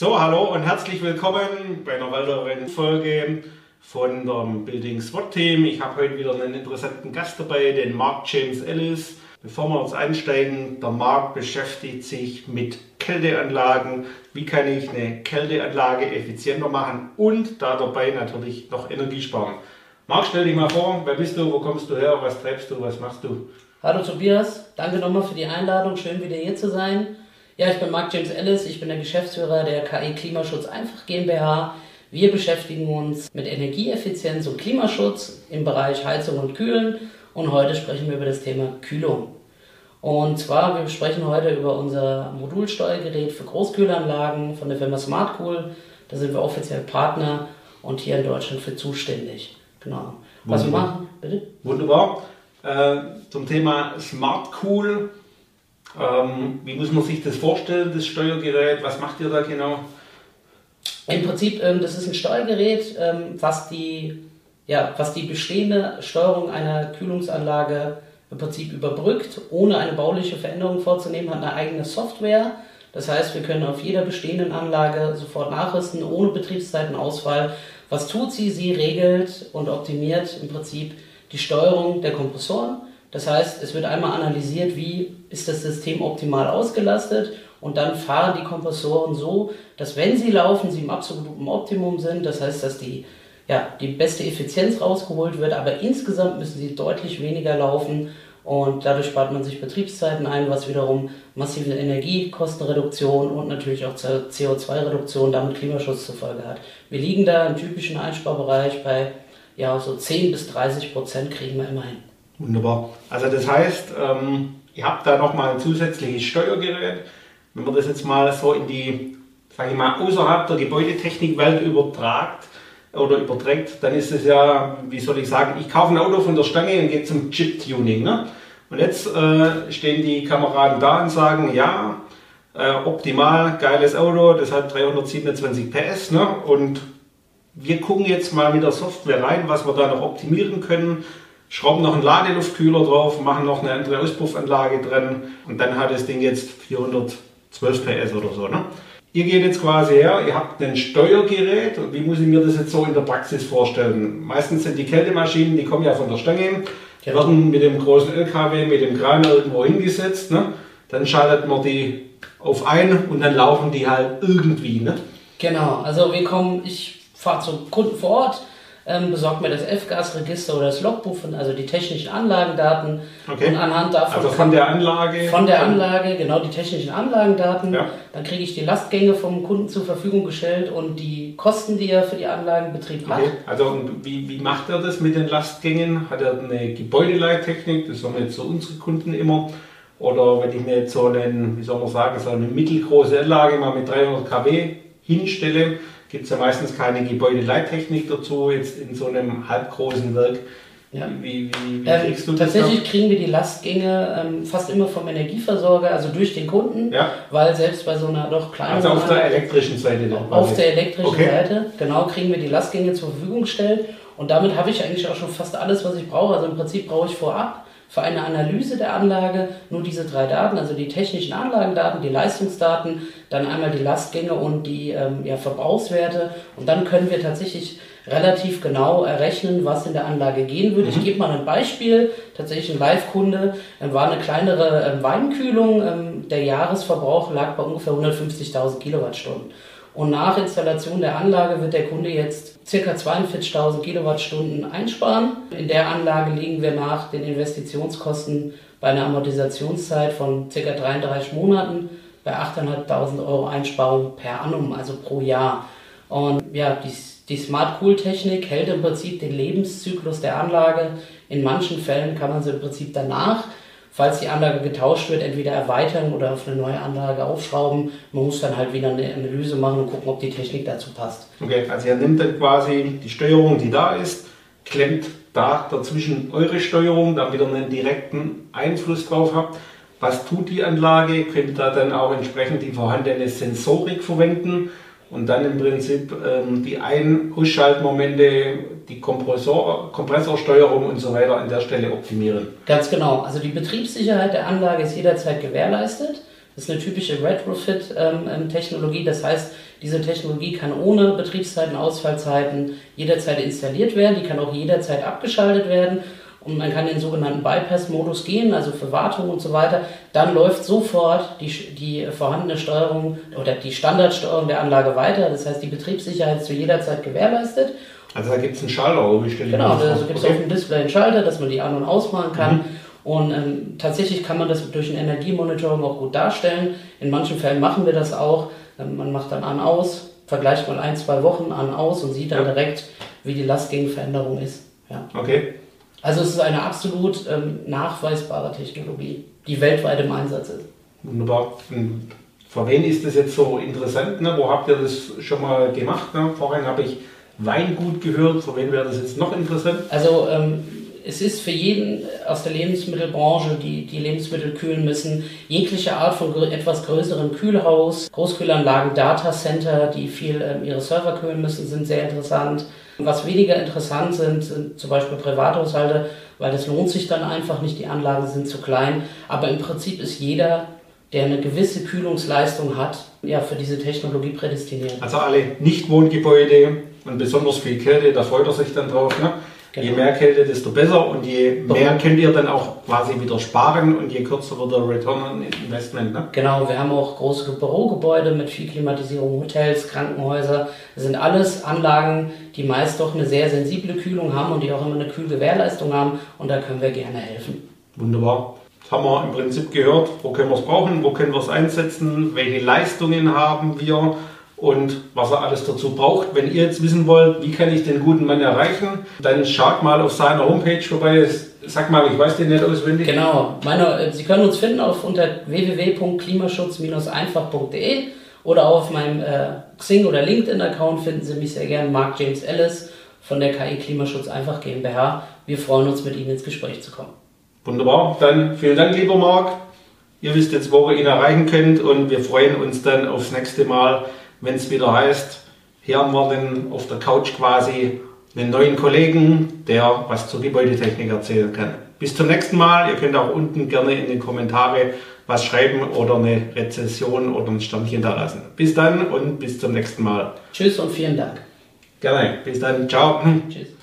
So, hallo und herzlich willkommen bei einer weiteren Folge von dem Building SWAT Team. Ich habe heute wieder einen interessanten Gast dabei, den Mark James Ellis. Bevor wir uns einsteigen, der Marc beschäftigt sich mit Kälteanlagen. Wie kann ich eine Kälteanlage effizienter machen und da dabei natürlich noch Energie sparen? Marc, stell dich mal vor, wer bist du, wo kommst du her, was treibst du, was machst du? Hallo Tobias, danke nochmal für die Einladung, schön wieder hier zu sein. Ja, ich bin Marc James Ellis, ich bin der Geschäftsführer der KI Klimaschutz Einfach GmbH. Wir beschäftigen uns mit Energieeffizienz und Klimaschutz im Bereich Heizung und Kühlen und heute sprechen wir über das Thema Kühlung. Und zwar, wir sprechen heute über unser Modulsteuergerät für Großkühlanlagen von der Firma SmartCool. Da sind wir offiziell Partner und hier in Deutschland für zuständig. Genau. Was wir machen, bitte? Wunderbar. Äh, zum Thema SmartCool. Ähm, wie muss man sich das vorstellen, das Steuergerät? Was macht ihr da genau? Im Prinzip, ähm, das ist ein Steuergerät, ähm, was die ja, was die bestehende Steuerung einer Kühlungsanlage im Prinzip überbrückt, ohne eine bauliche Veränderung vorzunehmen, hat eine eigene Software. Das heißt, wir können auf jeder bestehenden Anlage sofort nachrüsten, ohne Betriebszeitenausfall. Was tut sie? Sie regelt und optimiert im Prinzip die Steuerung der Kompressoren. Das heißt, es wird einmal analysiert, wie ist das System optimal ausgelastet und dann fahren die Kompressoren so, dass wenn sie laufen, sie im absoluten Optimum sind. Das heißt, dass die ja, die beste Effizienz rausgeholt wird, aber insgesamt müssen sie deutlich weniger laufen und dadurch spart man sich Betriebszeiten ein, was wiederum massive Energiekostenreduktion und natürlich auch CO2-Reduktion, damit Klimaschutz zur Folge hat. Wir liegen da im typischen Einsparbereich bei ja, so 10 bis 30 Prozent kriegen wir immerhin. Wunderbar. Also das heißt, ähm, ihr habt da nochmal ein zusätzliches Steuergerät. Wenn man das jetzt mal so in die, sage ich mal, außerhalb der Gebäudetechnikwelt übertragt, oder überträgt, dann ist es ja, wie soll ich sagen, ich kaufe ein Auto von der Stange und gehe zum Chip-Tuning. Ne? Und jetzt äh, stehen die Kameraden da und sagen, ja, äh, optimal, geiles Auto, das hat 327 PS. Ne? Und wir gucken jetzt mal mit der Software rein, was wir da noch optimieren können. Schrauben noch einen Ladeluftkühler drauf, machen noch eine andere Auspuffanlage drin und dann hat das Ding jetzt 412 PS oder so. Ne? Ihr geht jetzt quasi her, ihr habt ein Steuergerät und wie muss ich mir das jetzt so in der Praxis vorstellen? Meistens sind die Kältemaschinen, die kommen ja von der Stange, die werden mit dem großen LKW, mit dem Kran irgendwo hingesetzt, ne? dann schaltet man die auf ein und dann laufen die halt irgendwie. Ne? Genau, also wir kommen, ich fahre zum Kunden vor Ort, ähm, besorgt mir das F-Gas-Register oder das Logbuch, von, also die technischen Anlagendaten. Okay. Und anhand davon. Also von der Anlage? Von der Anlage, genau, die technischen Anlagendaten. Ja. Dann kriege ich die Lastgänge vom Kunden zur Verfügung gestellt und die Kosten, die er für die Anlagenbetrieb hat. Okay. Also wie, wie macht er das mit den Lastgängen? Hat er eine Gebäudeleittechnik? Das haben jetzt so unsere Kunden immer. Oder wenn ich mir jetzt so einen, wie soll man sagen, so eine mittelgroße Anlage mal mit 300 kW hinstelle, gibt es ja meistens keine Gebäudeleittechnik dazu, jetzt in so einem halbgroßen Werk. Ja. Wie, wie, wie ähm, kriegst du das Tatsächlich noch? kriegen wir die Lastgänge ähm, fast immer vom Energieversorger, also durch den Kunden, ja. weil selbst bei so einer doch kleinen. Also auf der elektrischen Seite dann Auf der elektrischen okay. Seite, genau, kriegen wir die Lastgänge zur Verfügung gestellt und damit habe ich eigentlich auch schon fast alles, was ich brauche. Also im Prinzip brauche ich vorab für eine Analyse der Anlage nur diese drei Daten, also die technischen Anlagendaten, die Leistungsdaten, dann einmal die Lastgänge und die ähm, ja, Verbrauchswerte. Und dann können wir tatsächlich relativ genau errechnen, was in der Anlage gehen würde. Mhm. Ich gebe mal ein Beispiel. Tatsächlich ein Live-Kunde äh, war eine kleinere äh, Weinkühlung. Ähm, der Jahresverbrauch lag bei ungefähr 150.000 Kilowattstunden. Und nach Installation der Anlage wird der Kunde jetzt ca. 42.000 Kilowattstunden einsparen. In der Anlage liegen wir nach den Investitionskosten bei einer Amortisationszeit von ca. 33 Monaten bei 8.500 Euro Einsparung per annum, also pro Jahr. Und ja, die, die Smart Cool Technik hält im Prinzip den Lebenszyklus der Anlage. In manchen Fällen kann man sie im Prinzip danach falls die Anlage getauscht wird, entweder erweitern oder auf eine neue Anlage aufschrauben. Man muss dann halt wieder eine Analyse machen und gucken, ob die Technik dazu passt. Okay, also ihr nimmt dann quasi die Steuerung, die da ist, klemmt da dazwischen eure Steuerung, damit ihr einen direkten Einfluss drauf habt. Was tut die Anlage? Könnt ihr dann auch entsprechend die vorhandene Sensorik verwenden und dann im Prinzip ähm, die Ein- Ausschaltmomente, die Kompressor, Kompressorsteuerung und so weiter an der Stelle optimieren. Ganz genau. Also die Betriebssicherheit der Anlage ist jederzeit gewährleistet. Das ist eine typische Retrofit-Technologie. Das heißt, diese Technologie kann ohne Betriebszeiten, Ausfallzeiten jederzeit installiert werden. Die kann auch jederzeit abgeschaltet werden. Und man kann in den sogenannten Bypass-Modus gehen, also für Wartung und so weiter. Dann läuft sofort die, die vorhandene Steuerung oder die Standardsteuerung der Anlage weiter. Das heißt, die Betriebssicherheit ist zu jeder Zeit gewährleistet. Also da gibt es einen Schalter, wie stelle Genau, da gibt es auf dem Display einen Schalter, dass man die an- und ausmachen kann. Mhm. Und ähm, tatsächlich kann man das durch ein Energiemonitoring auch gut darstellen. In manchen Fällen machen wir das auch. Ähm, man macht dann an, aus, vergleicht mal ein, zwei Wochen an, aus und sieht dann ja. direkt, wie die Lastgegenveränderung ist. Ja. Okay. Also es ist eine absolut ähm, nachweisbare Technologie, die weltweit im Einsatz ist. Wunderbar. Für wen ist das jetzt so interessant? Ne? Wo habt ihr das schon mal gemacht? Ne? Vorhin habe ich Weingut gehört. Für wen wäre das jetzt noch interessant? Also ähm, es ist für jeden aus der Lebensmittelbranche, die die Lebensmittel kühlen müssen, jegliche Art von etwas größeren Kühlhaus, Großkühlanlagen, Datacenter, die viel ähm, ihre Server kühlen müssen, sind sehr interessant. Was weniger interessant sind, sind zum Beispiel Privathaushalte, weil das lohnt sich dann einfach nicht, die Anlagen sind zu klein. Aber im Prinzip ist jeder, der eine gewisse Kühlungsleistung hat, ja, für diese Technologie prädestiniert. Also alle Nichtwohngebäude und besonders viel Kälte, da freut er sich dann drauf. Ne? Genau. Je mehr Kälte, desto besser und je mehr könnt ihr dann auch quasi wieder sparen und je kürzer wird der Return on Investment. Ne? Genau, wir haben auch große Bürogebäude mit viel Klimatisierung, Hotels, Krankenhäuser. Das sind alles Anlagen, die meist doch eine sehr sensible Kühlung haben und die auch immer eine Kühlgewährleistung haben und da können wir gerne helfen. Wunderbar. Das haben wir im Prinzip gehört. Wo können wir es brauchen? Wo können wir es einsetzen? Welche Leistungen haben wir? Und was er alles dazu braucht. Wenn ihr jetzt wissen wollt, wie kann ich den guten Mann erreichen, dann schaut mal auf seiner Homepage vorbei. Sag mal, ich weiß den nicht auswendig. Genau, meine, äh, Sie können uns finden auf unter www.klimaschutz-einfach.de oder auf meinem äh, Xing oder LinkedIn-Account finden Sie mich sehr gerne, Mark James Ellis von der KI Klimaschutz Einfach GmbH. Wir freuen uns, mit Ihnen ins Gespräch zu kommen. Wunderbar, dann vielen Dank, lieber Marc. Ihr wisst jetzt, wo ihr ihn erreichen könnt und wir freuen uns dann aufs nächste Mal wenn es wieder heißt, hier haben wir den auf der Couch quasi einen neuen Kollegen, der was zur Gebäudetechnik erzählen kann. Bis zum nächsten Mal. Ihr könnt auch unten gerne in die Kommentare was schreiben oder eine Rezession oder ein Sternchen da lassen. Bis dann und bis zum nächsten Mal. Tschüss und vielen Dank. Gerne. Bis dann. Ciao. Tschüss.